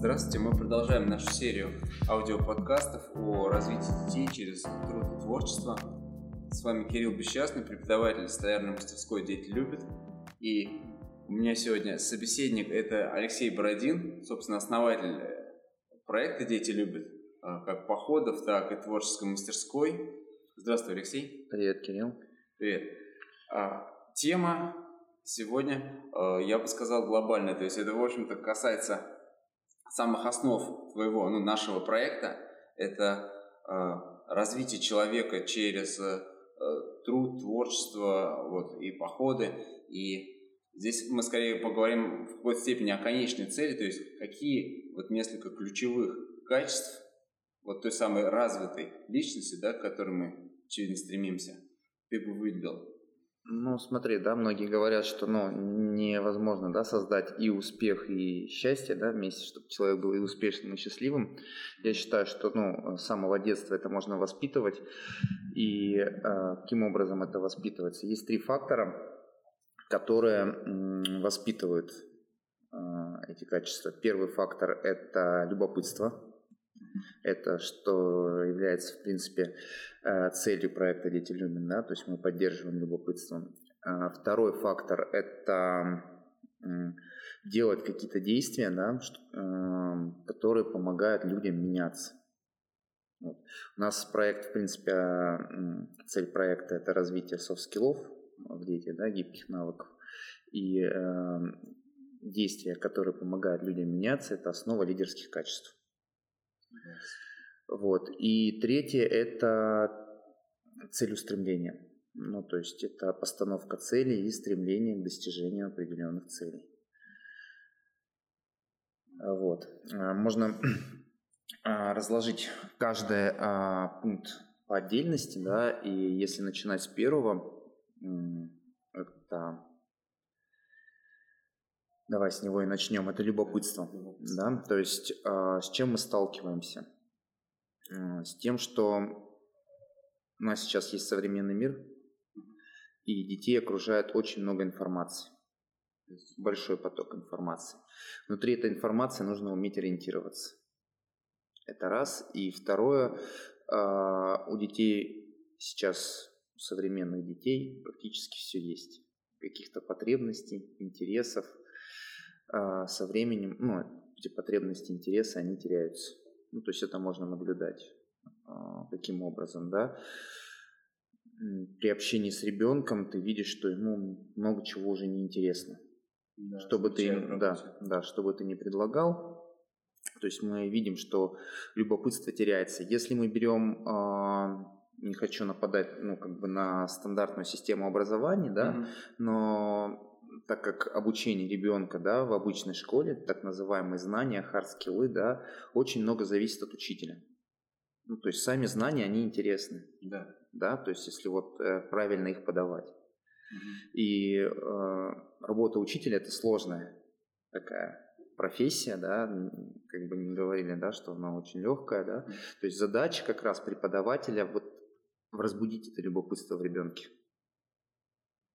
Здравствуйте, мы продолжаем нашу серию аудиоподкастов о развитии детей через труд и творчество. С вами Кирилл Бесчастный, преподаватель столярной мастерской «Дети любят». И у меня сегодня собеседник – это Алексей Бородин, собственно, основатель проекта «Дети любят», а, как походов, так и творческой мастерской. Здравствуй, Алексей. Привет, Кирилл. Привет. А, тема сегодня, а, я бы сказал, глобальная. То есть это, в общем-то, касается самых основ твоего, ну, нашего проекта. Это развитие человека через э, труд, творчество вот, и походы. И здесь мы скорее поговорим в какой-то степени о конечной цели, то есть какие вот несколько ключевых качеств вот той самой развитой личности, да, к которой мы, очевидно, стремимся, ты бы выделил? Ну, смотри, да, многие говорят, что ну, невозможно да, создать и успех, и счастье да, вместе, чтобы человек был и успешным, и счастливым. Я считаю, что ну, с самого детства это можно воспитывать. И э, каким образом это воспитывается? Есть три фактора, которые воспитывают э, эти качества. Первый фактор – это любопытство. Это что является, в принципе, э, целью проекта «Дети Любят», да, то есть мы поддерживаем любопытство. А второй фактор – это делать какие-то действия, да, эм, которые помогают людям меняться. Вот. У нас проект, в принципе, цель проекта – это развитие soft skill ов в детях, да, гибких навыков. И э, действия, которые помогают людям меняться, это основа лидерских качеств. Вот. И третье – это целеустремление. Ну, то есть это постановка целей и стремление к достижению определенных целей. Вот. А, можно а, разложить каждый а, пункт по отдельности, да, и если начинать с первого, это Давай с него и начнем. Это любопытство. Да? То есть э, с чем мы сталкиваемся? Э, с тем, что у нас сейчас есть современный мир, и детей окружает очень много информации. Большой поток информации. Внутри этой информации нужно уметь ориентироваться. Это раз. И второе, э, у детей сейчас, у современных детей практически все есть. Каких-то потребностей, интересов – а со временем, ну, эти потребности, интересы, они теряются. Ну, то есть это можно наблюдать. А, каким образом, да? При общении с ребенком ты видишь, что ему много чего уже не интересно. Да, что бы ты, да, да, что бы ты ни предлагал, то есть мы видим, что любопытство теряется. Если мы берем, э, не хочу нападать, ну как бы на стандартную систему образования, да, mm-hmm. но так как обучение ребенка да, в обычной школе, так называемые знания, hard skill ы, да, очень много зависит от учителя. Ну, то есть сами знания, они интересны. Да. Да, то есть если вот э, правильно их подавать. Угу. И э, работа учителя это сложная такая профессия, да, как бы не говорили, да, что она очень легкая, да. То есть задача как раз преподавателя вот разбудить это любопытство в ребенке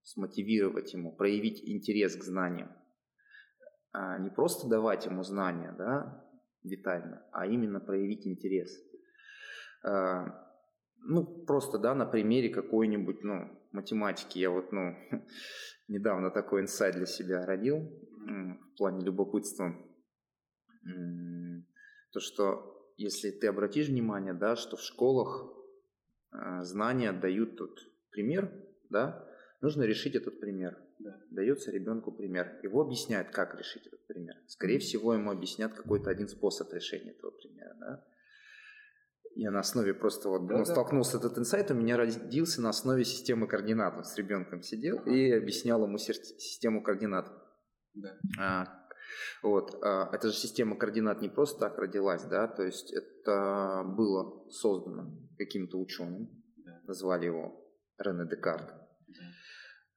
смотивировать ему, проявить интерес к знаниям. А не просто давать ему знания, да, детально, а именно проявить интерес. А, ну, просто, да, на примере какой-нибудь, ну, математики. Я вот, ну, недавно такой инсайт для себя родил в плане любопытства. То, что если ты обратишь внимание, да, что в школах а, знания дают тут пример, да, Нужно решить этот пример. Да. Дается ребенку пример. Его объясняют, как решить этот пример. Скорее всего, ему объяснят какой-то один способ решения этого примера. Да? Я на основе просто вот да, ну, да. столкнулся этот инсайт, у меня родился на основе системы координат. с ребенком сидел и объяснял ему систему координат. Да. А, вот, а, эта же система координат не просто так родилась, да, то есть это было создано каким-то ученым, да. назвали его Рене Декарт.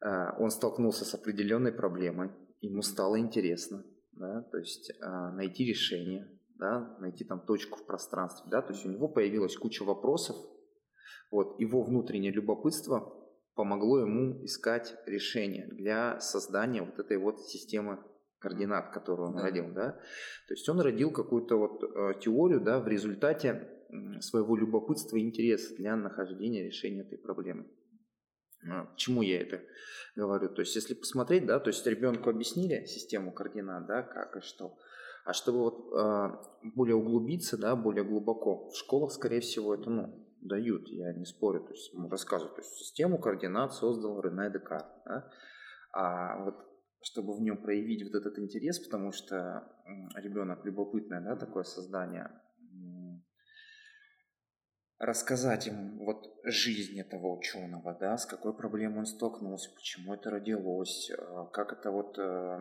А, он столкнулся с определенной проблемой, ему стало интересно, да, то есть а, найти решение, да, найти там точку в пространстве, да, то есть у него появилась куча вопросов, вот, его внутреннее любопытство помогло ему искать решение для создания вот этой вот системы координат, которую он да. родил, да. То есть он родил какую-то вот э, теорию, да, в результате своего любопытства и интереса для нахождения решения этой проблемы. А, к чему я это говорю? То есть, если посмотреть, да, то есть ребенку объяснили систему координат, да, как и что. А чтобы вот э, более углубиться, да, более глубоко, в школах, скорее всего, это, ну, дают, я не спорю, то есть рассказывают, то есть систему координат создал Рене Декарт, да? а вот чтобы в нем проявить вот этот интерес, потому что ребенок любопытное, да, такое создание, рассказать им вот жизнь этого ученого, да, с какой проблемой он столкнулся, почему это родилось, э, как это вот, э,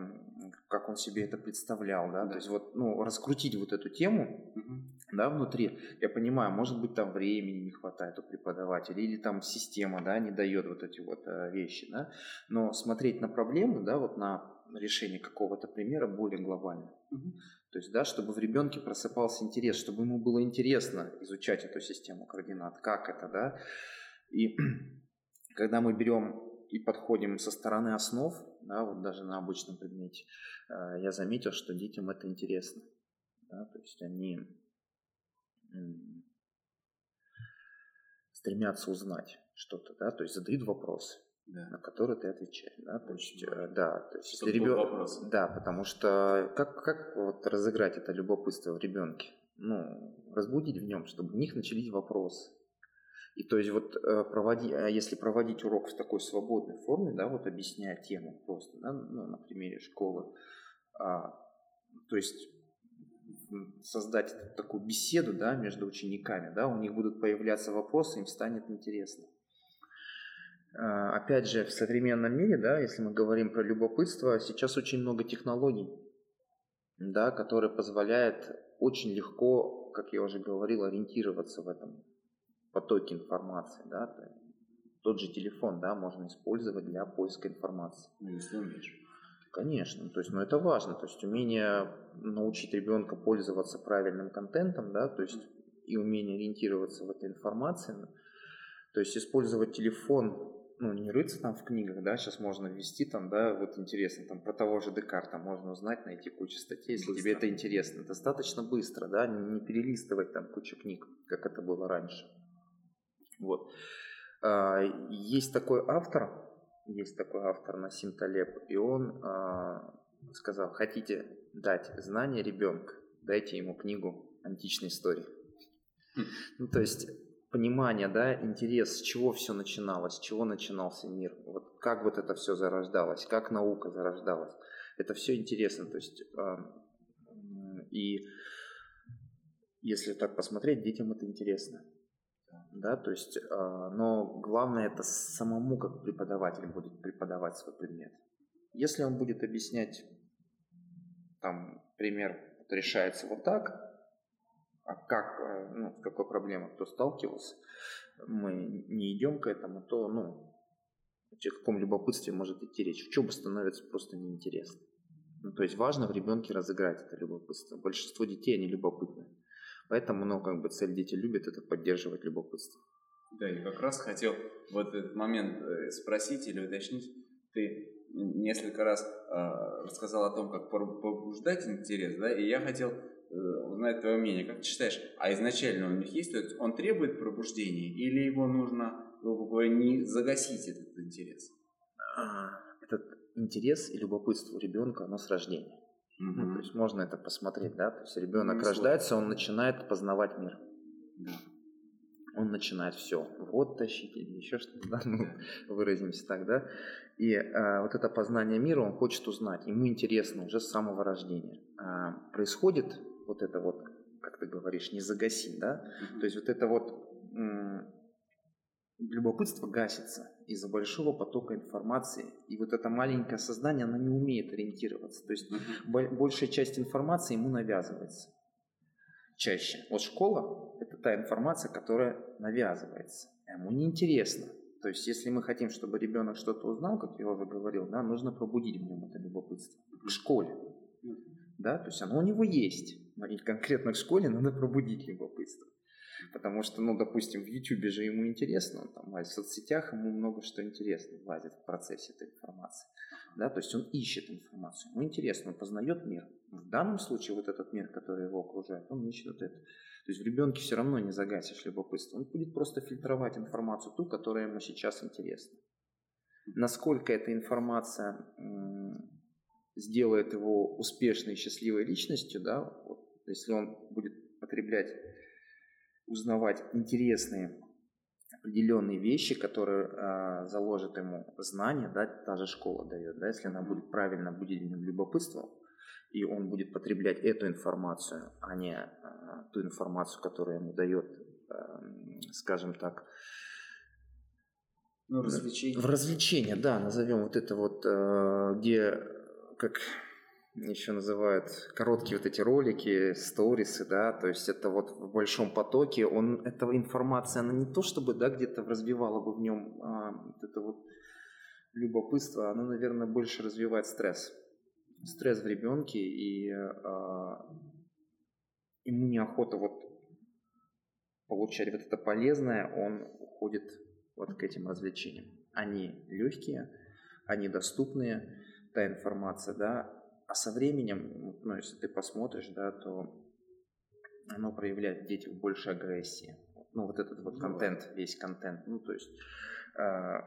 как он себе это представлял, да, да. то есть вот, ну, раскрутить вот эту тему, угу. да, внутри, я понимаю, может быть, там времени не хватает у преподавателя, или там система, да, не дает вот эти вот э, вещи, да, но смотреть на проблему, да, вот на решение какого-то примера более глобально. Угу. То есть, да, чтобы в ребенке просыпался интерес, чтобы ему было интересно изучать эту систему координат, как это, да. И когда мы берем и подходим со стороны основ, да, вот даже на обычном предмете, э, я заметил, что детям это интересно. Да, то есть они стремятся узнать что-то, да, то есть задают вопросы да. на который ты отвечаешь. Да? То есть, э, да, то есть если ребенок... Да, потому что как, как вот разыграть это любопытство в ребенке? Ну, разбудить в нем, чтобы в них начались вопросы. И то есть вот э, проводи, а если проводить урок в такой свободной форме, да, вот объясняя тему просто, да, ну, на примере школы, а, то есть создать такую беседу, да, между учениками, да, у них будут появляться вопросы, им станет интересно. А, опять же, в современном мире, да, если мы говорим про любопытство, сейчас очень много технологий, да, которые позволяют очень легко, как я уже говорил, ориентироваться в этом потоке информации. Да. Тот же телефон да, можно использовать для поиска информации. Ну, если умеешь. Конечно, то есть, ну, это важно, то есть умение научить ребенка пользоваться правильным контентом, да, то есть и умение ориентироваться в этой информации, то есть использовать телефон ну, не рыться там в книгах, да, сейчас можно ввести там, да, вот интересно, там про того же Декарта можно узнать, найти кучу статей, если быстро. тебе это интересно. Достаточно быстро, да, не, не перелистывать там кучу книг, как это было раньше. Вот. А, есть такой автор, есть такой автор Насим Талеб, и он а, сказал, хотите дать знания ребенку, дайте ему книгу античной истории. Хм. Ну, то есть понимание, да, интерес, с чего все начиналось, с чего начинался мир, вот как вот это все зарождалось, как наука зарождалась. Это все интересно, то есть и если так посмотреть, детям это интересно. Да, то есть, э, но главное это самому как преподаватель будет преподавать свой предмет. Если он будет объяснять, там, пример решается вот так, а как, э, ну, с какой проблемой кто сталкивался, мы не идем к этому, то, ну, о каком любопытстве может идти речь. Учеба становится просто неинтересно. Ну, то есть важно в ребенке разыграть это любопытство. Большинство детей, они любопытны. Поэтому, ну, как бы цель дети любят это поддерживать любопытство. Да, и как раз хотел вот этот момент э, спросить или уточнить. Ты несколько раз э, рассказал о том, как побуждать интерес, да, и я хотел узнать твое мнение. Как ты считаешь, а изначально у них есть, то есть он требует пробуждения или его нужно, грубо говоря, не загасить этот интерес? А, этот интерес и любопытство у ребенка, оно с рождения. Угу. Ну, то есть можно это посмотреть, да? То есть ребенок ну, рождается, он начинает познавать мир. Да. Он начинает все, вот тащить или еще что-то, да? ну, выразимся так, да? И а, вот это познание мира он хочет узнать, ему интересно уже с самого рождения. А, происходит вот это вот, как ты говоришь, не загасить, да? Mm-hmm. То есть вот это вот м- любопытство гасится из-за большого потока информации, и вот это маленькое сознание, оно не умеет ориентироваться. То есть mm-hmm. большая часть информации ему навязывается чаще. Вот школа – это та информация, которая навязывается. Ему неинтересно. То есть, если мы хотим, чтобы ребенок что-то узнал, как я уже говорил, да, нужно пробудить в нем это любопытство. В школе. Да, то есть оно у него есть. И конкретно в школе надо пробудить любопытство. Потому что, ну, допустим, в YouTube же ему интересно, он там, в соцсетях ему много что интересно влазит в процессе этой информации. Да, то есть он ищет информацию, ему интересно, он познает мир. В данном случае вот этот мир, который его окружает, он ищет вот это. То есть в ребенке все равно не загасишь любопытство. Он будет просто фильтровать информацию, ту, которая ему сейчас интересна. Насколько эта информация сделает его успешной и счастливой личностью, да, вот, если он будет потреблять, узнавать интересные определенные вещи, которые э, заложат ему знания, да, та же школа дает, да, если она будет правильно нем любопытством, и он будет потреблять эту информацию, а не э, ту информацию, которую ему дает, э, скажем так, ну, развлечение. В развлечение, да, назовем вот это вот, э, где, как еще называют короткие вот эти ролики, сторисы, да, то есть это вот в большом потоке, он, эта информация, она не то чтобы, да, где-то разбивала бы в нем а, вот это вот любопытство, она, наверное, больше развивает стресс. Стресс в ребенке, и а, ему неохота вот получать вот это полезное, он уходит вот к этим развлечениям. Они легкие, они доступные, та информация, да, а со временем, ну, если ты посмотришь, да, то оно проявляет в детях больше агрессии. Ну, вот этот вот контент, весь контент. Ну, то есть э,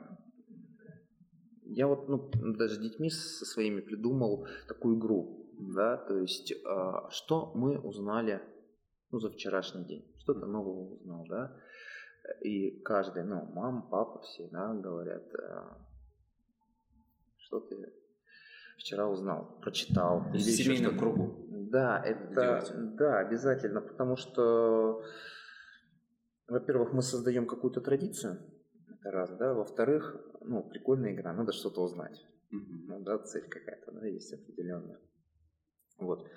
я вот, ну, даже с детьми со своими придумал такую игру, да, то есть э, что мы узнали, ну, за вчерашний день, что-то нового узнал, да, и каждый, ну, мама, папа, все, да, говорят, э, что ты вчера узнал, прочитал. В семейном кругу. Да, это, да, обязательно, потому что, во-первых, мы создаем какую-то традицию, это раз, да, во-вторых, ну, прикольная игра, надо что-то узнать. Mm-hmm. Ну, да, цель какая-то, да, есть определенная. Вот.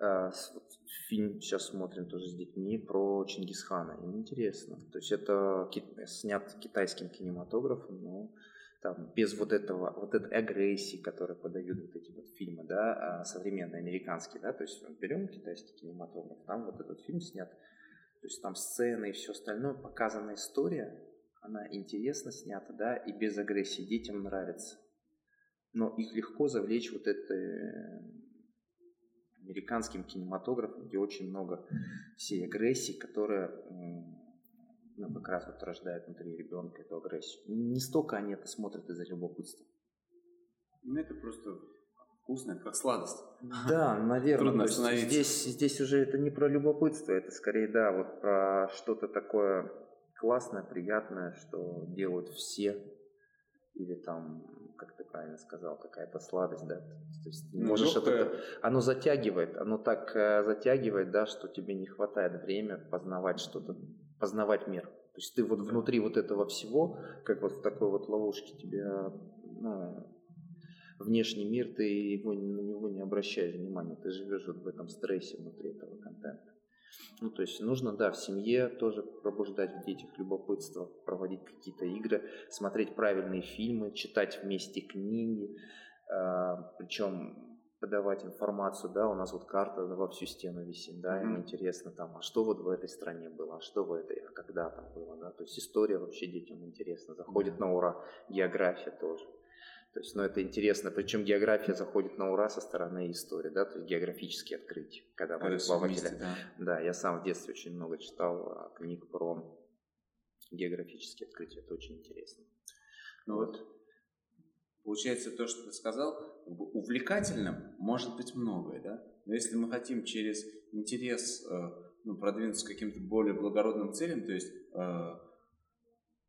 А, фильм сейчас смотрим тоже с детьми про Чингисхана. Им интересно. То есть это снят китайским кинематографом, но там, без вот этого, вот этой агрессии, которую подают вот эти вот фильмы, да, а, современные, американские, да, то есть берем китайский кинематограф, там вот этот фильм снят, то есть там сцены и все остальное, показана история, она интересно снята, да, и без агрессии, детям нравится. Но их легко завлечь вот это американским кинематографом, где очень много всей агрессии, которая ну, как раз вот рождает внутри ребенка эту агрессию. Не столько они это смотрят из-за любопытства. Ну, это просто вкусно, как сладость. Да, наверное. Трудно остановиться. Здесь, здесь уже это не про любопытство, это скорее, да, вот про что-то такое классное, приятное, что делают все. Или там, как ты правильно сказал, какая-то сладость, да. То есть можешь это, оно затягивает, оно так э, затягивает, да, что тебе не хватает времени познавать что-то познавать мир. То есть ты вот внутри вот этого всего, как вот в такой вот ловушке тебе, ну, внешний мир, ты его, на него не обращаешь внимания, ты живешь вот в этом стрессе внутри этого контента. Ну, то есть нужно, да, в семье тоже пробуждать в детях любопытство, проводить какие-то игры, смотреть правильные фильмы, читать вместе книги, а, причем подавать информацию, да, у нас вот карта во всю стену висит, да, mm-hmm. им интересно там, а что вот в этой стране было, а что в этой, а когда там было, да, то есть история вообще детям интересна, заходит mm-hmm. на ура, география тоже. То есть, ну, это интересно. Причем география заходит на ура со стороны истории, да, то есть географические открытия. Когда мы вместе, да. да, я сам в детстве очень много читал а, книг про географические открытия. Это очень интересно. Ну вот, Получается, то, что ты сказал, увлекательным может быть многое, да? Но если мы хотим через интерес э, ну, продвинуться к каким-то более благородным целям, то есть э,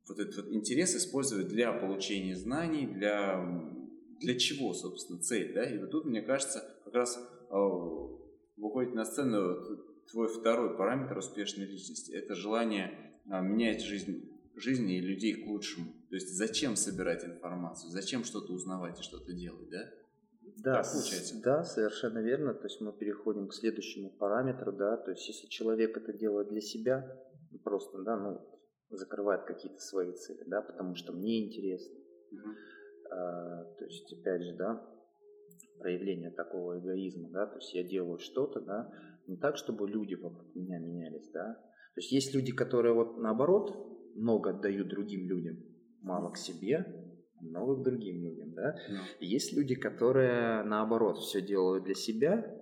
вот этот вот интерес использовать для получения знаний, для, для чего, собственно, цель, да? И вот тут, мне кажется, как раз э, выходит на сцену твой второй параметр успешной личности. Это желание менять жизнь жизни и людей к лучшему. То есть зачем собирать информацию, зачем что-то узнавать и что-то делать, да? Да, так получается. да, совершенно верно. То есть мы переходим к следующему параметру, да. То есть если человек это делает для себя, просто, да, ну, закрывает какие-то свои цели, да, потому что мне интересно. Угу. А, то есть, опять же, да, проявление такого эгоизма, да, то есть я делаю что-то, да, не так, чтобы люди вокруг меня менялись, да, То есть есть люди, которые вот наоборот много отдают другим людям, мало к себе, много к другим людям, да. И есть люди, которые наоборот все делают для себя,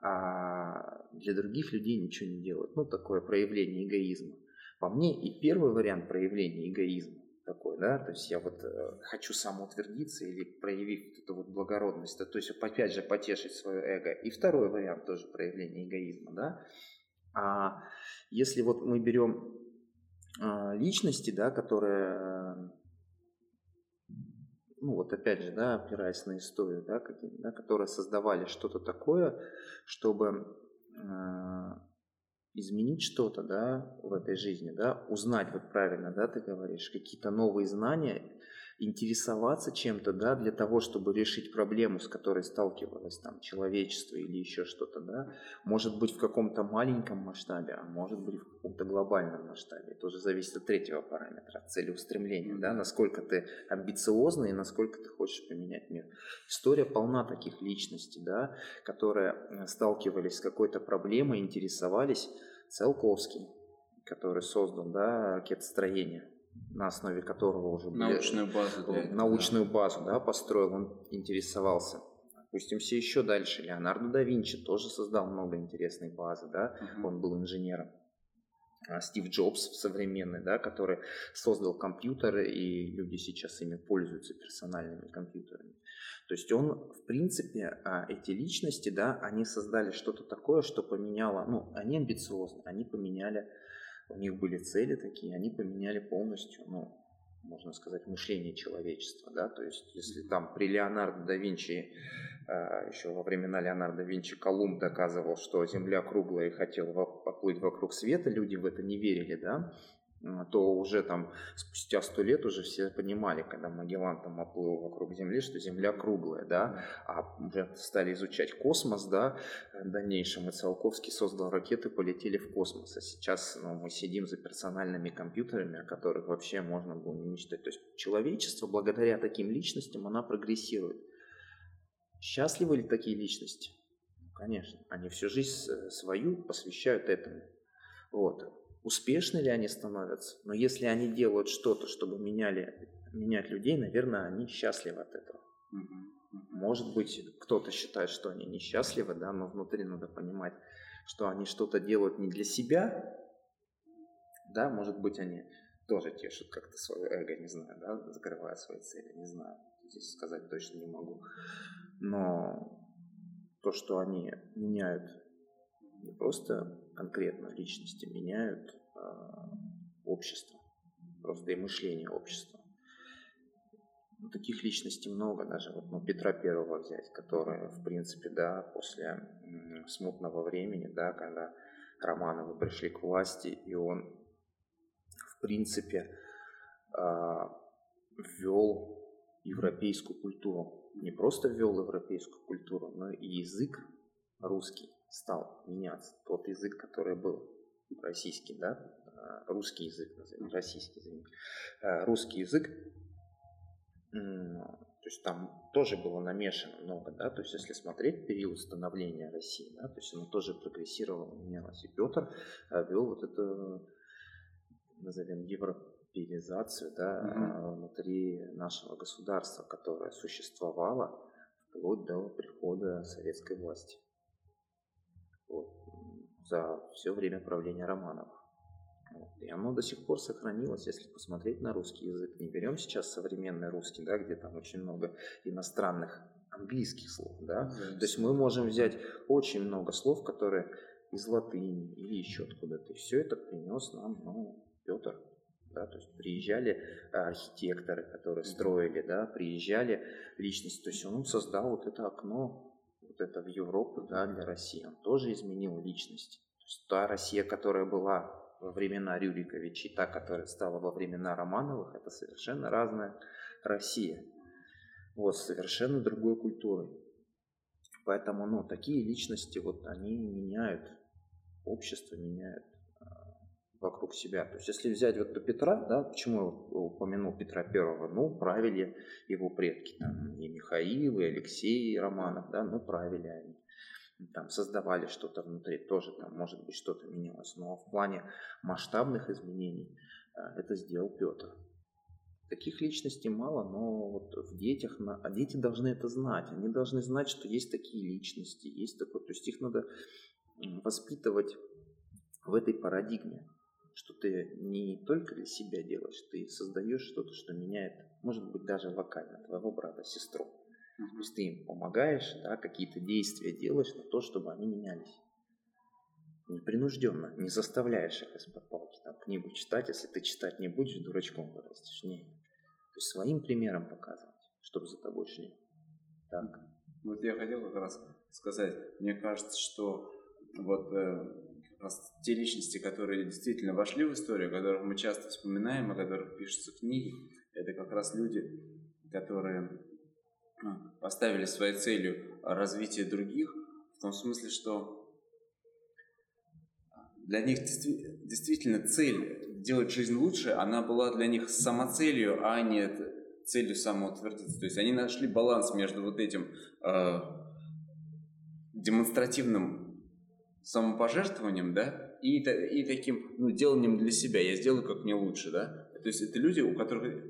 а для других людей ничего не делают. Ну, такое проявление эгоизма. По мне и первый вариант проявления эгоизма такой, да, то есть я вот э, хочу самоутвердиться или проявив эту вот благородность, да, то есть опять же потешить свое эго. И второй вариант тоже проявления эгоизма, да. А если вот мы берем личности, да, которые ну вот опять же, да, опираясь на историю, да, какие, да, которые создавали что-то такое, чтобы э, изменить что-то, да, в этой жизни, да, узнать, вот правильно, да, ты говоришь, какие-то новые знания, интересоваться чем-то, да, для того, чтобы решить проблему, с которой сталкивалось там человечество или еще что-то, да, может быть в каком-то маленьком масштабе, а может быть в каком-то глобальном масштабе. Это уже зависит от третьего параметра, от целеустремления, да, насколько ты амбициозный и насколько ты хочешь поменять мир. История полна таких личностей, да, которые э, сталкивались с какой-то проблемой, интересовались. Циолковский, который создал, да, ракетостроение, на основе которого уже научную базу, да, научную да. базу, да, построил, он интересовался. Опустимся еще дальше. Леонардо да Винчи тоже создал много интересной базы, да, uh-huh. он был инженером. А Стив Джобс современный, да, который создал компьютеры, и люди сейчас ими пользуются персональными компьютерами. То есть он, в принципе, а, эти личности, да, они создали что-то такое, что поменяло, ну, они амбициозны, они поменяли у них были цели такие, они поменяли полностью, ну, можно сказать, мышление человечества, да, то есть если там при Леонардо да Винчи, э, еще во времена Леонардо да Винчи Колумб доказывал, что Земля круглая и хотел поплыть вокруг света, люди в это не верили, да, то уже там спустя сто лет уже все понимали, когда Магеллан там оплыл вокруг Земли, что Земля круглая, да, а уже стали изучать космос, да, в дальнейшем и Циолковский создал ракеты, полетели в космос, а сейчас ну, мы сидим за персональными компьютерами, о которых вообще можно было не мечтать. То есть человечество благодаря таким личностям, она прогрессирует. Счастливы ли такие личности? Конечно, они всю жизнь э, свою посвящают этому. Вот. Успешны ли они становятся? Но если они делают что-то, чтобы меняли, менять людей, наверное, они счастливы от этого. Может быть, кто-то считает, что они несчастливы, да, но внутри надо понимать, что они что-то делают не для себя, да, может быть, они тоже тешат как-то свое эго, не знаю, да, закрывая свои цели, не знаю, здесь сказать точно не могу. Но то, что они меняют не просто конкретно личности меняют э, общество, просто и мышление общества. Ну, таких личностей много, даже вот ну, Петра Первого взять, который, в принципе, да, после смутного времени, да, когда Романовы пришли к власти, и он, в принципе, э, ввел европейскую культуру. Не просто ввел европейскую культуру, но и язык русский стал меняться. Тот язык, который был российский, да, а, русский язык, назовем, российский язык, а, русский язык, то есть там тоже было намешано много, да, то есть если смотреть период становления России, да, то есть оно тоже прогрессировало, менялось. И Петр а, вел вот эту, назовем, европеизацию, да, mm-hmm. внутри нашего государства, которое существовало вплоть до прихода советской власти за все время правления Романов. Вот. И оно до сих пор сохранилось, если посмотреть на русский язык. Не берем сейчас современный русский, да, где там очень много иностранных английских слов. Да? Да, То есть мы можем взять очень много слов, которые из латыни или еще откуда-то. И все это принес нам ну, Петр. Да, то есть приезжали архитекторы, которые строили, да, приезжали личности. То есть он создал вот это окно вот это в Европу, да, для России, он тоже изменил личность. То есть та Россия, которая была во времена Рюриковича и та, которая стала во времена Романовых, это совершенно разная Россия. Вот, совершенно другой культурой. Поэтому, ну, такие личности, вот, они меняют общество, меняют вокруг себя. То есть, если взять вот Петра, да, почему я упомянул Петра Первого, ну, правили его предки, там, и Михаил, и Алексей Романов, да, ну, правили они. там создавали что-то внутри, тоже там может быть что-то менялось. Но в плане масштабных изменений э, это сделал Петр. Таких личностей мало, но вот в детях, а дети должны это знать. Они должны знать, что есть такие личности, есть такое. То есть их надо воспитывать в этой парадигме, что ты не только для себя делаешь, ты создаешь что-то, что меняет, может быть, даже локально твоего брата, сестру. То есть ты им помогаешь, да, какие-то действия делаешь на то, чтобы они менялись. Непринужденно, не заставляешь их из-под палки там, книгу читать, если ты читать не будешь, дурачком вырастешь. Не. То есть своим примером показывать, чтобы за тобой шли. Так. Вот я хотел как раз сказать, мне кажется, что вот э, те личности, которые действительно вошли в историю, о которых мы часто вспоминаем, о которых пишутся книги, это как раз люди, которые поставили своей целью развитие других, в том смысле, что для них действительно цель делать жизнь лучше, она была для них самоцелью, а не целью самоутвердиться. То есть они нашли баланс между вот этим э, демонстративным самопожертвованием, да, и, и таким ну, деланием для себя. Я сделаю как мне лучше, да. То есть это люди, у которых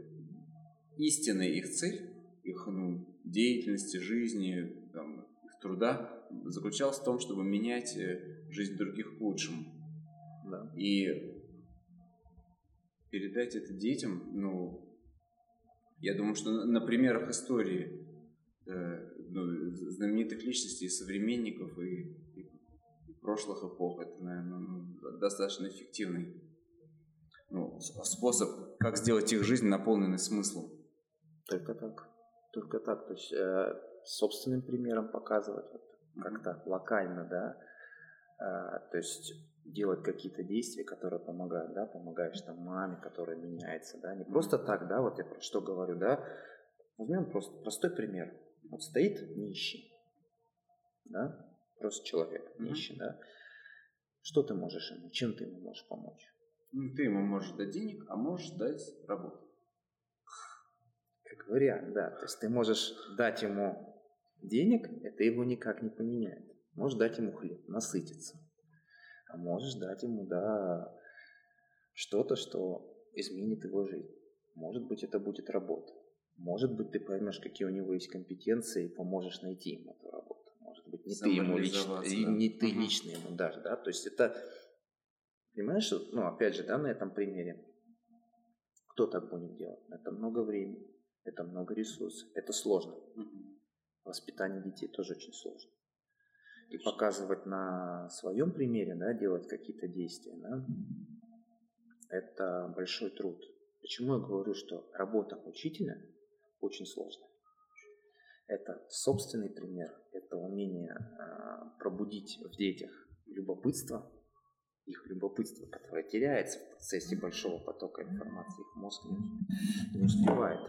истинная их цель, их ну, деятельности, жизни, там, их труда заключалась в том, чтобы менять э, жизнь других к лучшему. Да. И передать это детям, ну, я думаю, что на, на примерах истории э, ну, знаменитых личностей, современников и прошлых эпох, это, наверное, ну, достаточно эффективный ну, способ, как сделать их жизнь наполненной смыслом. Только так. Только так. То есть э, собственным примером показывать вот, как-то локально, да. Э, то есть делать какие-то действия, которые помогают, да, помогаешь там маме, которая меняется, да, не просто так, да, вот я про что говорю, да, возьмем просто простой пример. Вот стоит нищий, да, просто человек нищий, mm-hmm. да, что ты можешь ему, чем ты ему можешь помочь? Ну, ты ему можешь дать денег, а можешь дать работу. Как вариант, да. То есть ты можешь дать ему денег, это его никак не поменяет. Можешь дать ему хлеб, насытиться. А можешь дать ему, да, что-то, что изменит его жизнь. Может быть, это будет работа. Может быть, ты поймешь, какие у него есть компетенции и поможешь найти ему эту работу. Быть, не ты ему лично, да. не ты угу. лично ему дашь, да. То есть это, понимаешь, ну, опять же, да, на этом примере, кто так будет делать? Это много времени, это много ресурсов, это сложно. Угу. Воспитание детей тоже очень сложно и показывать на своем примере, да, делать какие-то действия, да, это большой труд. Почему я говорю, что работа учителя очень сложная? Это собственный пример, это умение э, пробудить в детях любопытство, их любопытство, которое теряется в процессе большого потока информации, их мозг не, не успевает.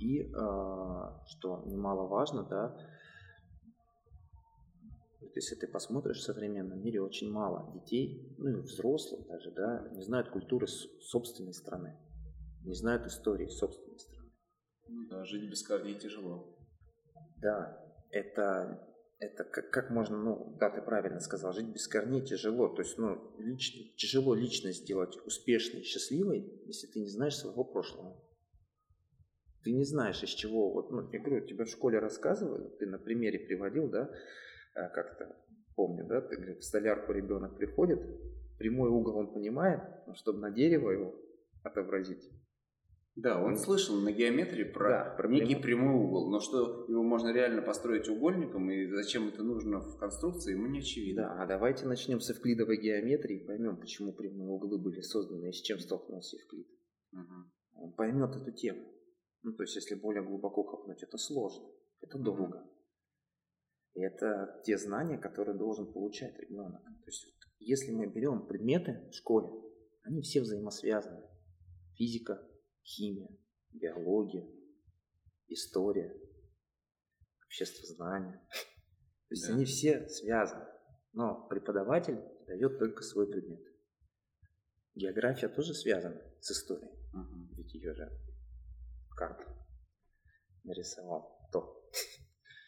И, э, что немаловажно, да, вот если ты посмотришь в современном мире, очень мало детей, ну и взрослых даже, да, не знают культуры собственной страны, не знают истории собственной страны. Ну да, жить без корней тяжело. Да, это, это как, как можно, ну, да, ты правильно сказал, жить без корней тяжело. То есть, ну, лично, тяжело личность сделать успешной, счастливой, если ты не знаешь своего прошлого. Ты не знаешь, из чего, вот, ну, я говорю, тебе в школе рассказывали, ты на примере приводил, да, а, как-то помню, да, ты, в столярку ребенок приходит, прямой угол он понимает, но чтобы на дерево его отобразить. Да, он, слышал на геометрии про, да, про некий прямой... прямой угол, но что его можно реально построить угольником и зачем это нужно в конструкции, ему не очевидно. Да, а давайте начнем с эвклидовой геометрии и поймем, почему прямые углы были созданы и с чем столкнулся Евклид. Угу. Он поймет эту тему. Ну, то есть, если более глубоко копнуть, это сложно, это долго. И это те знания, которые должен получать ребенок. То есть, вот, если мы берем предметы в школе, они все взаимосвязаны. Физика, химия, биология, история, обществознание. То есть да. они все связаны. Но преподаватель дает только свой предмет. География тоже связана с историей. Угу. Ведь ее же карту нарисовал. То.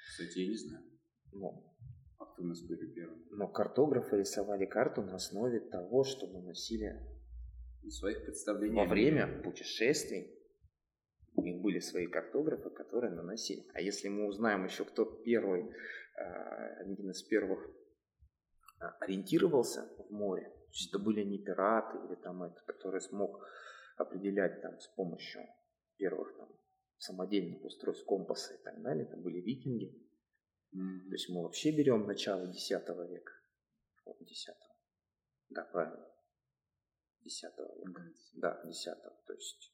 Кстати, я не знаю. Ну, кто у нас были первыми? Но картографы рисовали карту на основе того, что наносили своих представлений. Во время путешествий у них были свои картографы, которые наносили. А если мы узнаем еще, кто первый, а, один из первых а, ориентировался в море, то есть это были не пираты или там это, который смог определять там с помощью первых там самодельных устройств компаса и так далее, это были викинги. Mm-hmm. То есть мы вообще берем начало X века. Вот, X. Да, правильно. X века. Mm-hmm. Да, X. То есть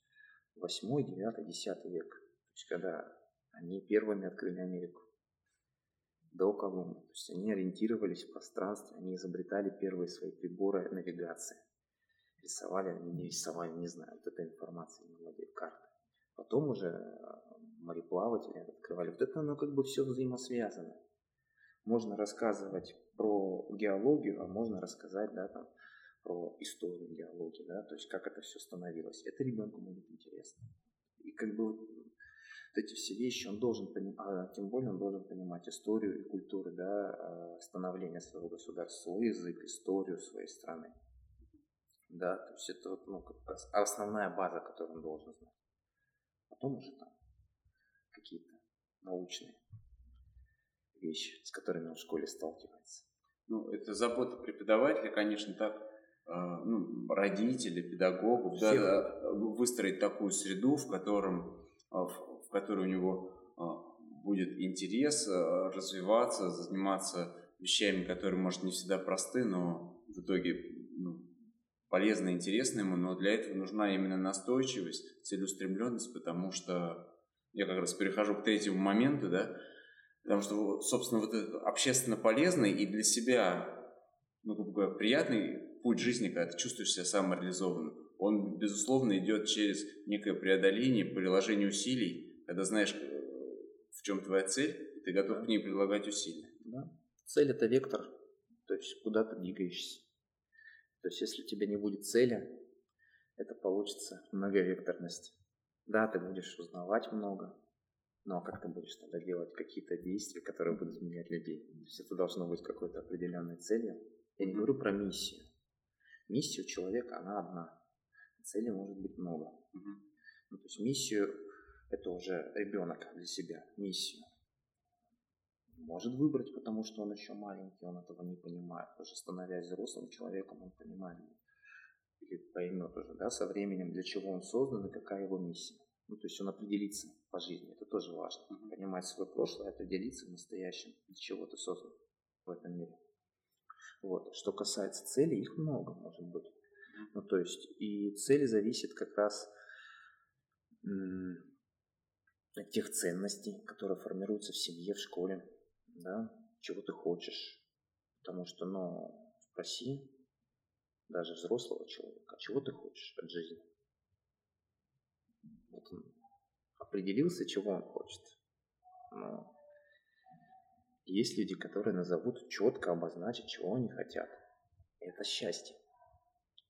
8, 9, 10 век. То есть когда они первыми открыли Америку до Колумба. То есть они ориентировались в пространстве, они изобретали первые свои приборы навигации. Рисовали, они не рисовали, не знаю, вот эта информация не владеет картой. Потом уже э, мореплаватели открывали. Вот это оно как бы все взаимосвязано. Можно рассказывать про геологию, а можно рассказать, да, там, про историю геологии, да, то есть как это все становилось. Это ребенку будет интересно. И как бы вот эти все вещи он должен понимать, тем более он должен понимать историю и культуру, да, а, становления своего государства, свой язык, историю своей страны. Да, то есть это вот, ну, как основная база, которую он должен знать. Потом уже там какие-то научные вещи, с которыми он в школе сталкивается. Ну, это забота преподавателя, конечно, так ну, родителей, педагогов, да, выстроить такую среду, в, котором, а, в которой у него а, будет интерес развиваться, заниматься вещами, которые, может, не всегда просты, но в итоге ну, полезно и интересно ему, но для этого нужна именно настойчивость, целеустремленность, потому что я как раз перехожу к третьему моменту, да, потому что, собственно, вот это общественно полезный и для себя, ну, как бы приятный путь жизни, когда ты чувствуешь себя самореализованным, он, безусловно, идет через некое преодоление, приложение усилий, когда знаешь, э, в чем твоя цель, и ты готов к ней прилагать усилия. Да. Цель – это вектор, то есть куда ты двигаешься. То есть если у тебя не будет цели, это получится многовекторность. Да, ты будешь узнавать много, но как ты будешь тогда делать какие-то действия, которые будут изменять людей? То есть это должно быть какой-то определенной целью. Я не говорю про миссию. Миссия у человека, она одна. Цели может быть много. Угу. Ну, то есть миссию это уже ребенок для себя, миссию. Может выбрать, потому что он еще маленький, он этого не понимает. Уже становясь взрослым человеком, он понимает или поймет уже, да, со временем, для чего он создан и какая его миссия. Ну, то есть он определится по жизни, это тоже важно. Понимать свое прошлое, определиться в настоящем, для чего ты создан в этом мире. Вот. Что касается целей, их много может быть. Ну, то есть, и цели зависят как раз от тех ценностей, которые формируются в семье, в школе, да, чего ты хочешь. Потому что, ну, спроси даже взрослого человека, а чего ты хочешь от жизни? Вот он определился, чего он хочет. Ну, есть люди, которые назовут четко обозначить, чего они хотят. это счастье.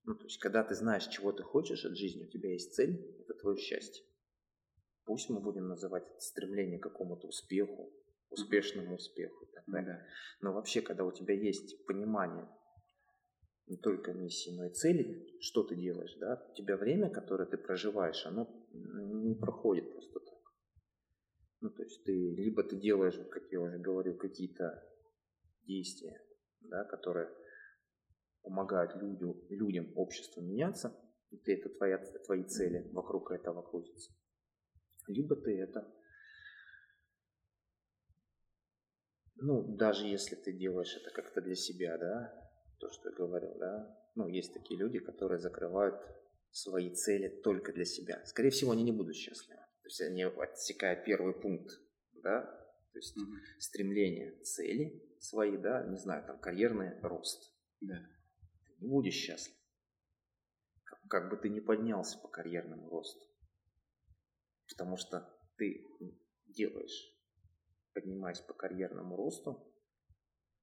Ну, то есть, когда ты знаешь, чего ты хочешь от жизни, у тебя есть цель, это твое счастье. Пусть мы будем называть это стремление к какому-то успеху, успешному успеху и так далее. Но вообще, когда у тебя есть понимание не только миссии, но и цели, что ты делаешь, да, у тебя время, которое ты проживаешь, оно не проходит просто так. Ну, то есть ты либо ты делаешь, как я уже говорил, какие-то действия, да, которые помогают людям, людям, обществу меняться, и ты это твоя, твои цели вокруг этого крутятся. Либо ты это, ну, даже если ты делаешь это как-то для себя, да, то, что я говорил, да, ну, есть такие люди, которые закрывают свои цели только для себя. Скорее всего, они не будут счастливы. То есть они отсекают первый пункт, да, то есть mm-hmm. стремление, цели свои, да, не знаю, там карьерный рост. Да. Ты не будешь счастлив. Как, как бы ты ни поднялся по карьерному росту. Потому что ты делаешь, поднимаясь по карьерному росту,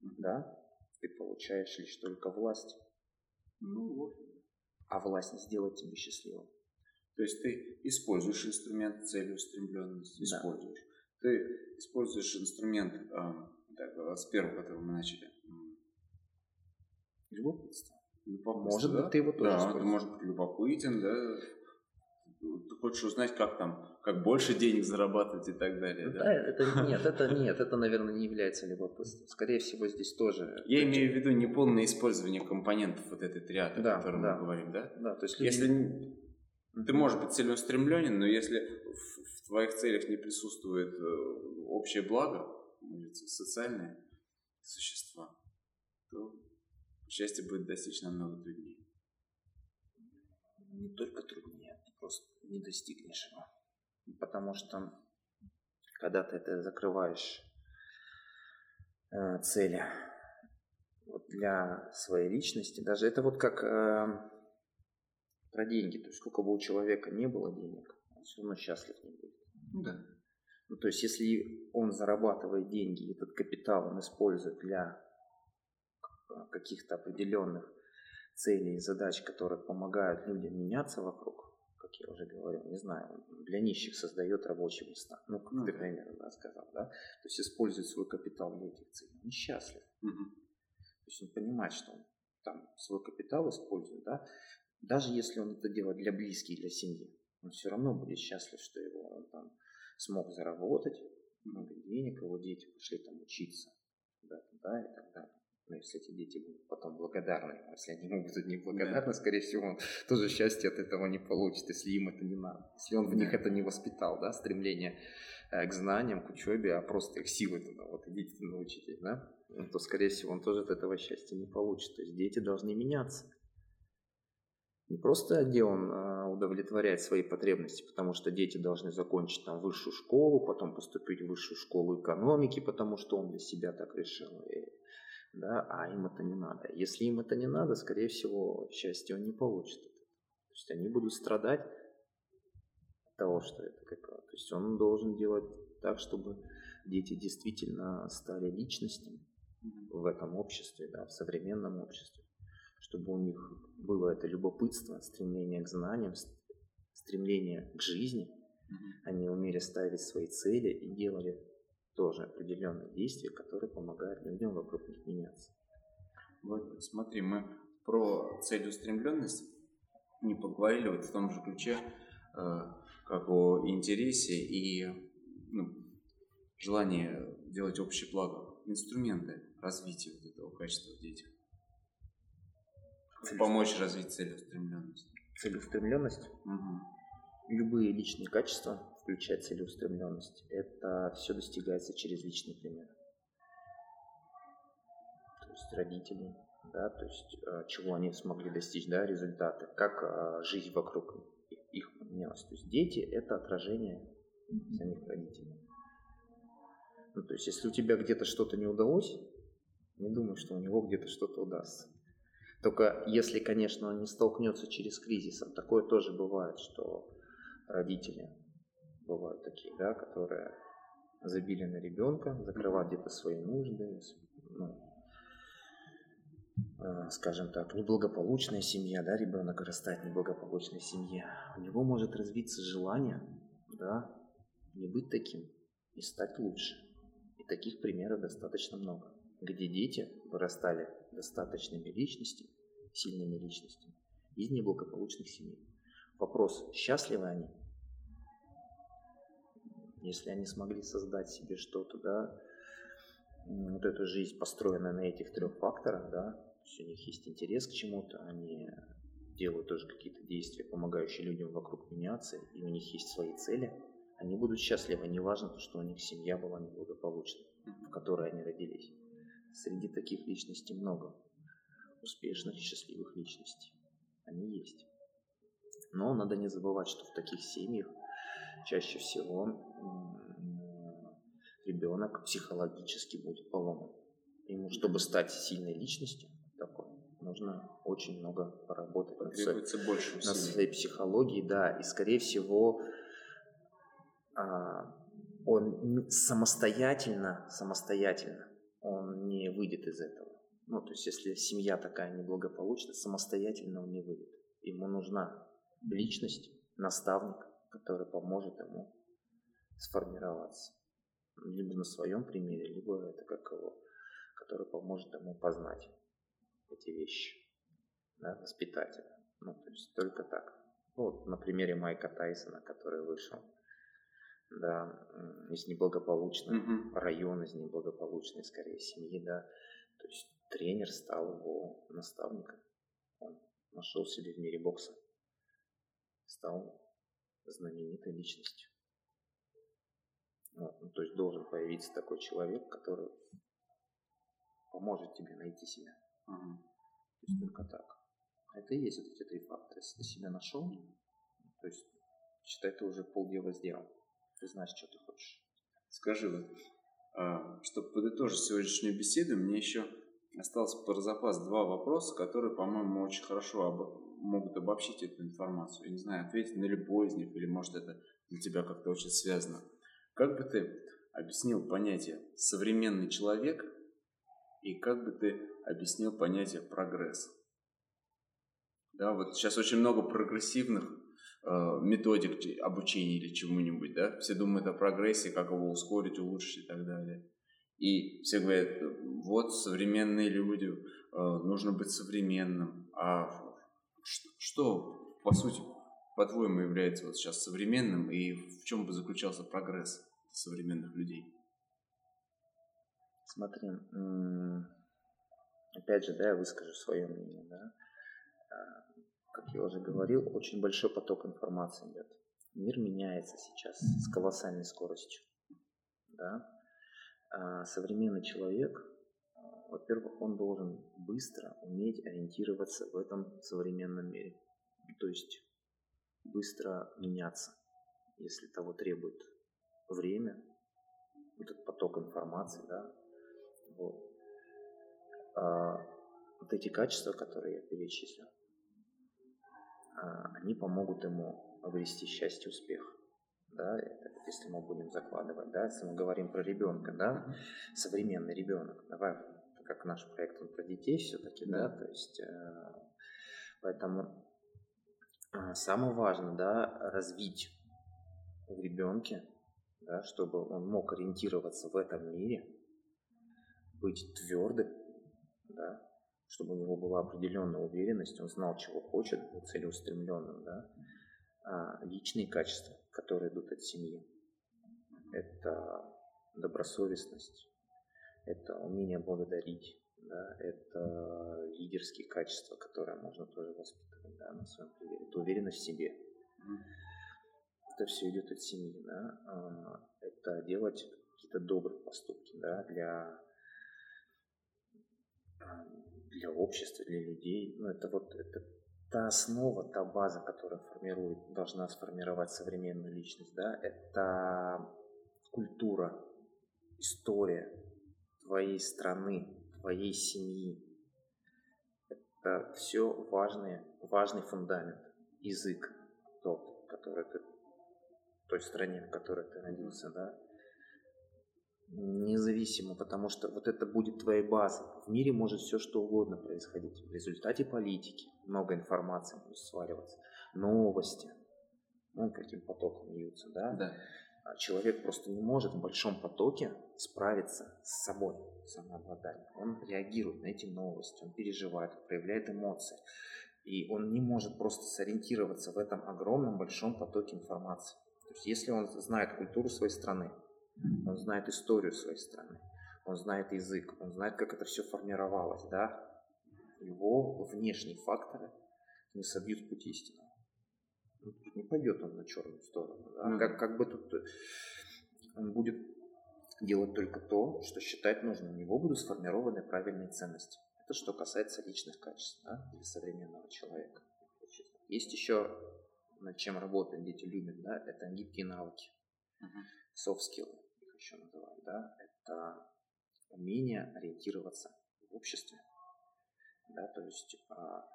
да, ты получаешь лишь только власть. Ну вот. А власть не сделает тебя счастливым. То есть ты используешь инструмент целеустремленности, да. используешь. Ты используешь инструмент э, Так, с первого, который мы начали. Любопытство. Любопытство, Может да? быть, ты его тоже Да, используешь. ты может быть любопытен, да. Ты хочешь узнать, как там, как больше денег зарабатывать и так далее, да? Да, это нет, это нет, это, наверное, не является любопытством. Скорее всего, здесь тоже. Я имею в виду неполное использование компонентов вот этой триады, Да, о которой да. мы говорим, да? Да, то есть люди- Если ты можешь быть целеустремленен, но если в, в твоих целях не присутствует э, общее благо, социальные существа, то счастье будет достичь намного труднее. не только труднее, ты просто не достигнешь его. Потому что когда ты это закрываешь э, цели вот для своей личности, даже это вот как э, про деньги, то есть сколько бы у человека не было денег, он все равно счастлив не будет. Ну да. Ну, то есть, если он зарабатывает деньги, этот капитал он использует для каких-то определенных целей и задач, которые помогают людям меняться вокруг, как я уже говорил, не знаю, для нищих создает рабочие места. Ну, как Ну ты примерно да, сказал, да? То есть, использует свой капитал для этих целей. Он счастлив. Мгм. То есть, он понимает, что он там свой капитал использует, да? Даже если он это делает для близких, для семьи, он все равно будет счастлив, что его он там смог заработать много денег, его дети пошли там учиться куда-то, да, и так далее. Но если эти дети будут потом благодарны, ему, если они будут неблагодарны, скорее всего, он тоже счастье от этого не получит, если им это не надо. Если он в них Да. это не воспитал, да, стремление э, к знаниям, к учебе, а просто их силы туда, вот идите научитесь, да, ну, то, скорее всего, он тоже от этого счастья не получит. То есть дети должны меняться. Не просто он а, удовлетворяет свои потребности, потому что дети должны закончить там высшую школу, потом поступить в высшую школу экономики, потому что он для себя так решил. И, да, а им это не надо. Если им это не надо, скорее всего, счастье он не получит. То есть они будут страдать от того, что это какое. То есть он должен делать так, чтобы дети действительно стали личностями в этом обществе, да, в современном обществе, чтобы у них было это любопытство, стремление к знаниям, стремление к жизни, они умели ставить свои цели и делали тоже определенные действия, которые помогают людям вокруг них меняться. Вот смотри, мы про целеустремленность не поговорили вот в том же ключе, э, как о интересе и ну, желании делать общее благо. Инструменты развития вот этого качества в детях. Помочь развить целеустремленность. Целеустремленность, Мгм. любые личные качества, включая целеустремленность, это все достигается через личный пример. То есть родителей, да, то есть э, чего они смогли достичь, да, результаты, как э, жизнь вокруг их поменялась. То есть дети это отражение самих родителей. Ну, то есть если у тебя где-то что-то не удалось, не думай, что у него где-то что-то удастся. Только если, конечно, он не столкнется через кризисом, такое тоже бывает, что родители бывают такие, да, которые забили на ребенка, закрывают где-то свои нужды, ну, э, скажем так, неблагополучная семья, да, ребенок растает в неблагополучной семье, у него может развиться желание, да, не быть таким и стать лучше. И таких примеров достаточно много, где дети вырастали достаточными личностями, сильными личностями из неблагополучных семей. Вопрос, счастливы они? Если они смогли создать себе что-то, да, вот эту жизнь, построенная на этих трех факторах, да, то есть у них есть интерес к чему-то, они делают тоже какие-то действия, помогающие людям вокруг меняться, и у них есть свои цели, они будут счастливы, неважно то, что у них семья была неблагополучной, в которой они родились. Среди таких личностей много успешных, счастливых личностей. Они есть. Но надо не забывать, что в таких семьях чаще всего ребенок психологически будет поломан. Ему, чтобы стать сильной личностью такой, нужно очень много поработать над больше на усилий. своей психологии, да, и скорее всего а, он самостоятельно, самостоятельно он не выйдет из этого. Ну, то есть, если семья такая неблагополучная, самостоятельно он не выйдет. Ему нужна личность, наставник, который поможет ему сформироваться. либо на своем примере, либо это как его, который поможет ему познать эти вещи, да, воспитатель. Ну, то есть только так. Вот на примере Майка Тайсона, который вышел да, из неблагополучного mm-hmm. района, из неблагополучной, скорее, семьи, да. То есть тренер стал его наставником. Он нашел себе в мире бокса. Стал знаменитой личностью. Вот. Ну, то есть должен появиться такой человек, который поможет тебе найти себя. Uh-huh. То есть только так. Это и есть вот эти три фактора. Если ты себя нашел, то есть считай, ты уже полдела сделал. Ты знаешь, что ты хочешь. Скажи, вот, а, чтобы подытожить сегодняшнюю беседу, мне еще осталось про запас два вопроса, которые, по-моему, очень хорошо об... могут обобщить эту информацию. Я не знаю, ответить на любой из них, или может это для тебя как-то очень связано. Как бы ты объяснил понятие современный человек и как бы ты объяснил понятие прогресс? Да, вот сейчас очень много прогрессивных Э, методик обучения или чему-нибудь, да, все думают о прогрессе, как его ускорить, улучшить и так далее. И все говорят, вот современные люди, э, нужно быть современным. А что, по сути, по-твоему, является вот сейчас современным и в чем бы заключался прогресс современных людей? Смотри, опять же, да, я выскажу свое мнение, да а, как я уже говорил, очень большой поток информации идет. Мир меняется сейчас с колоссальной скоростью. Да? А современный человек, во-первых, он должен быстро уметь ориентироваться в этом современном мире. То есть быстро меняться, если того требует время, этот поток информации, да, вот. А вот эти качества, которые я перечислил, а, они помогут ему обрести счастье, успех. Да, если мы будем закладывать, да, если мы говорим про ребенка, да, современный ребенок, давай, как наш проект, он про детей все-таки, да, то есть, э, поэтому э, самое важное, да, развить в ребенке, да, чтобы он мог ориентироваться в этом мире, быть твердым, да, чтобы у него была определенная уверенность, он знал, чего хочет, был целеустремленным, да, личные качества, которые идут от семьи. Это добросовестность, это умение благодарить, да, это лидерские качества, которые можно тоже воспитывать да, на своем примере, это уверенность в себе. Это все идет от семьи, да, а, это делать какие-то добрые поступки, да, для для общества, для людей. Ну, это вот это та основа, та база, которая формирует, должна сформировать современную личность, да, это культура, история твоей страны, твоей семьи. Это все важный, важный фундамент, язык тот, который ты, той стране, в которой ты родился, да, независимо, потому что вот это будет твоей базой. В мире может все что угодно происходить. В результате политики много информации будет сваливаться. Новости. Ну, каким потоком льются, да? Да. А человек просто не может в большом потоке справиться с собой, самообладанием. Он реагирует на эти новости, он переживает, проявляет эмоции. И он не может просто сориентироваться в этом огромном большом потоке информации. То есть если он знает культуру своей страны, он знает историю своей страны, он знает язык, он знает, как это все формировалось, да, его внешние факторы не собьют с пути истинного. Ну, не пойдет он на черную сторону. Да? Mm-hmm. Как, как бы тут э, он будет делать только то, что считать нужно. У него будут сформированы правильные ценности. Это что касается личных качеств да, для современного человека. Есть еще над чем работают дети любят, да, это гибкие навыки, uh-huh. Еще называют, да, это умение ориентироваться в обществе, да, то есть а,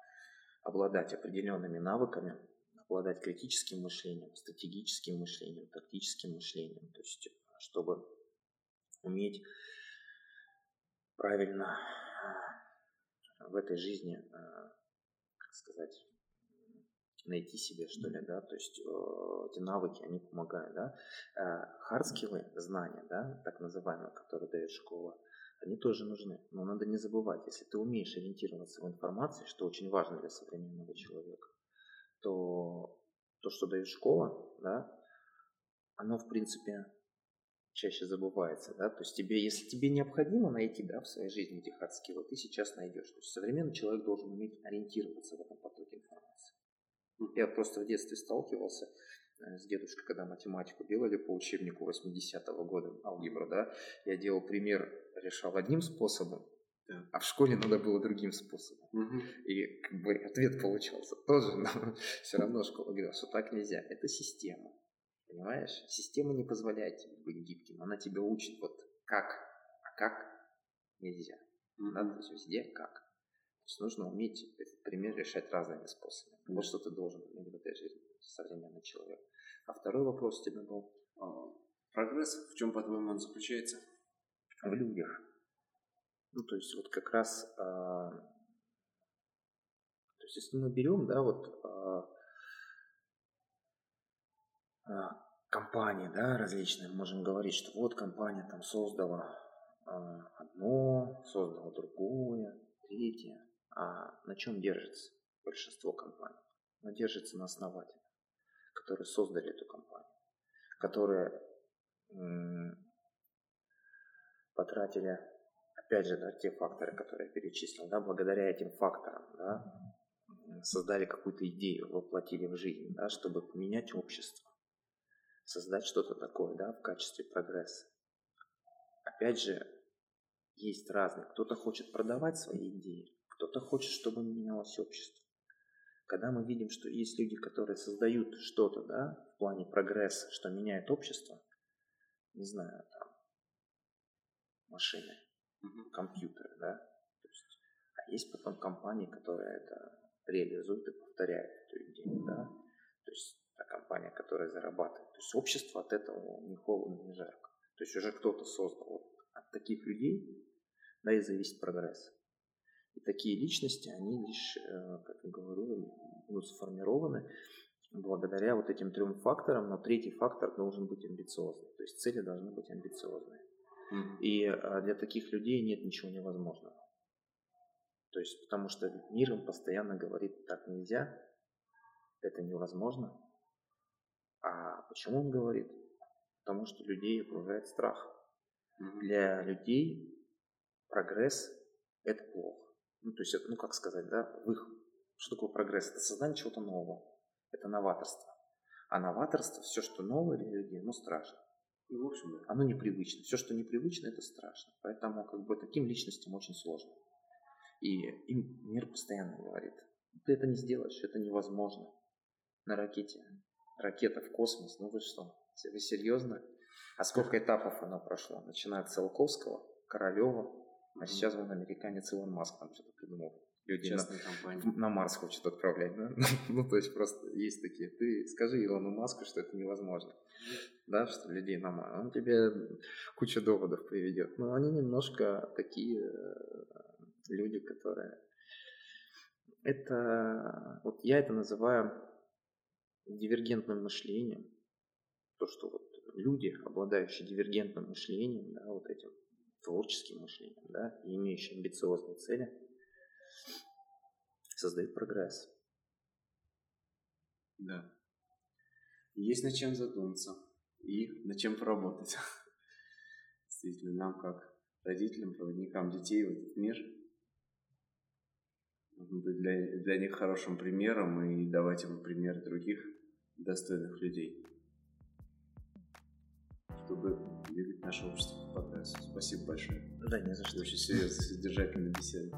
обладать определенными навыками, обладать критическим мышлением, стратегическим мышлением, тактическим мышлением, то есть чтобы уметь правильно а, в этой жизни, а, как сказать, найти себе, что ли, да, то есть э, эти навыки, они помогают, да. Хардскиллы, знания, да, так называемые, которые дает школа, они тоже нужны. Но надо не забывать, если ты умеешь ориентироваться в информации, что очень важно для современного человека, то то, что дает школа, да, оно, в принципе, чаще забывается, да, то есть тебе, если тебе необходимо найти, да, в своей жизни эти хардскиллы, ты сейчас найдешь. То есть современный человек должен уметь ориентироваться в этом потоке информации. Я просто в детстве сталкивался э, с дедушкой, когда математику делали по учебнику 80-го года, алгебра, да, я делал пример, решал одним способом, а в школе надо было другим способом. Угу. И как бы ответ получался тоже, но все равно школа говорила, что так нельзя. Это система. Понимаешь? Система не позволяет тебе быть гибким. Она тебя учит вот как, а как нельзя. То есть везде как. Есть нужно уметь этот пример решать разными способами. Вот что ты должен уметь в этой жизни, современный человек. А второй вопрос у тебя был? А, прогресс, в чем, по-твоему, он заключается? В людях. Ну, то есть вот как раз, а, то есть если мы берем, да, вот а, а, компании, да, различные, можем говорить, что вот компания там создала а, одно, создала другое, третье. А на чем держится большинство компаний? Оно держится на основателях, которые создали эту компанию, которые потратили, опять же, да, те факторы, которые я перечислил, да, благодаря этим факторам, да, создали какую-то идею, воплотили в жизнь, да, чтобы поменять общество создать что-то такое, да, в качестве прогресса. Опять же, есть разные. Кто-то хочет продавать свои идеи, кто-то хочет, чтобы менялось общество. Когда мы видим, что есть люди, которые создают что-то, да, в плане прогресса, что меняет общество, не знаю, там, машины, компьютеры, да, то есть, а есть потом компании, которые это реализуют и повторяют эту идею, да, то есть та компания, которая зарабатывает. То есть общество от этого не холодно, не жарко. То есть уже кто-то создал. Вот от таких людей, да, и зависит прогресс. И такие личности, они лишь, э, как я говорю, будут сформированы благодаря вот этим трем факторам, но третий фактор должен быть амбициозный. То есть цели должны быть амбициозные. Mm-hmm. И э, для таких людей нет ничего невозможного. То есть, потому что мир им постоянно говорит, так нельзя, это невозможно, а почему он говорит? Потому что людей окружает страх. Mm-hmm. Для людей прогресс – это плохо. Ну, то есть, ну, как сказать, да, в их... Что такое прогресс? Это создание чего-то нового. Это новаторство. А новаторство, все, что новое для людей, ну, страшно. Ну, в общем, да. Оно непривычно. Все, что непривычно, это страшно. Поэтому, как бы, таким личностям очень сложно. И им мир постоянно говорит, ты это не сделаешь, это невозможно. На ракете ракета в космос. Ну вы что, вы серьезно? А сколько этапов она прошла? Начиная от Циолковского, Королева, а сейчас вон американец Илон Маск там что-то придумал. Люди на, на Марс хочет отправлять, да? ну, то есть просто есть такие. Ты скажи Илону Маску, что это невозможно. Да, что людей на Марс. Он тебе кучу доводов приведет. Но они немножко такие э, люди, которые... Это... Вот я это называю дивергентным мышлением, то, что вот люди, обладающие дивергентным мышлением, да, вот этим творческим мышлением, да, и имеющие амбициозные цели, создают прогресс. Да. Есть над чем задуматься и над чем поработать. Действительно, нам как родителям, проводникам детей в этот мир – нужно быть для, для них хорошим примером и давать им пример других достойных людей, чтобы двигать наше общество по прогрессу. Спасибо большое. Да, не за что. Очень серьезно, содержательная беседа.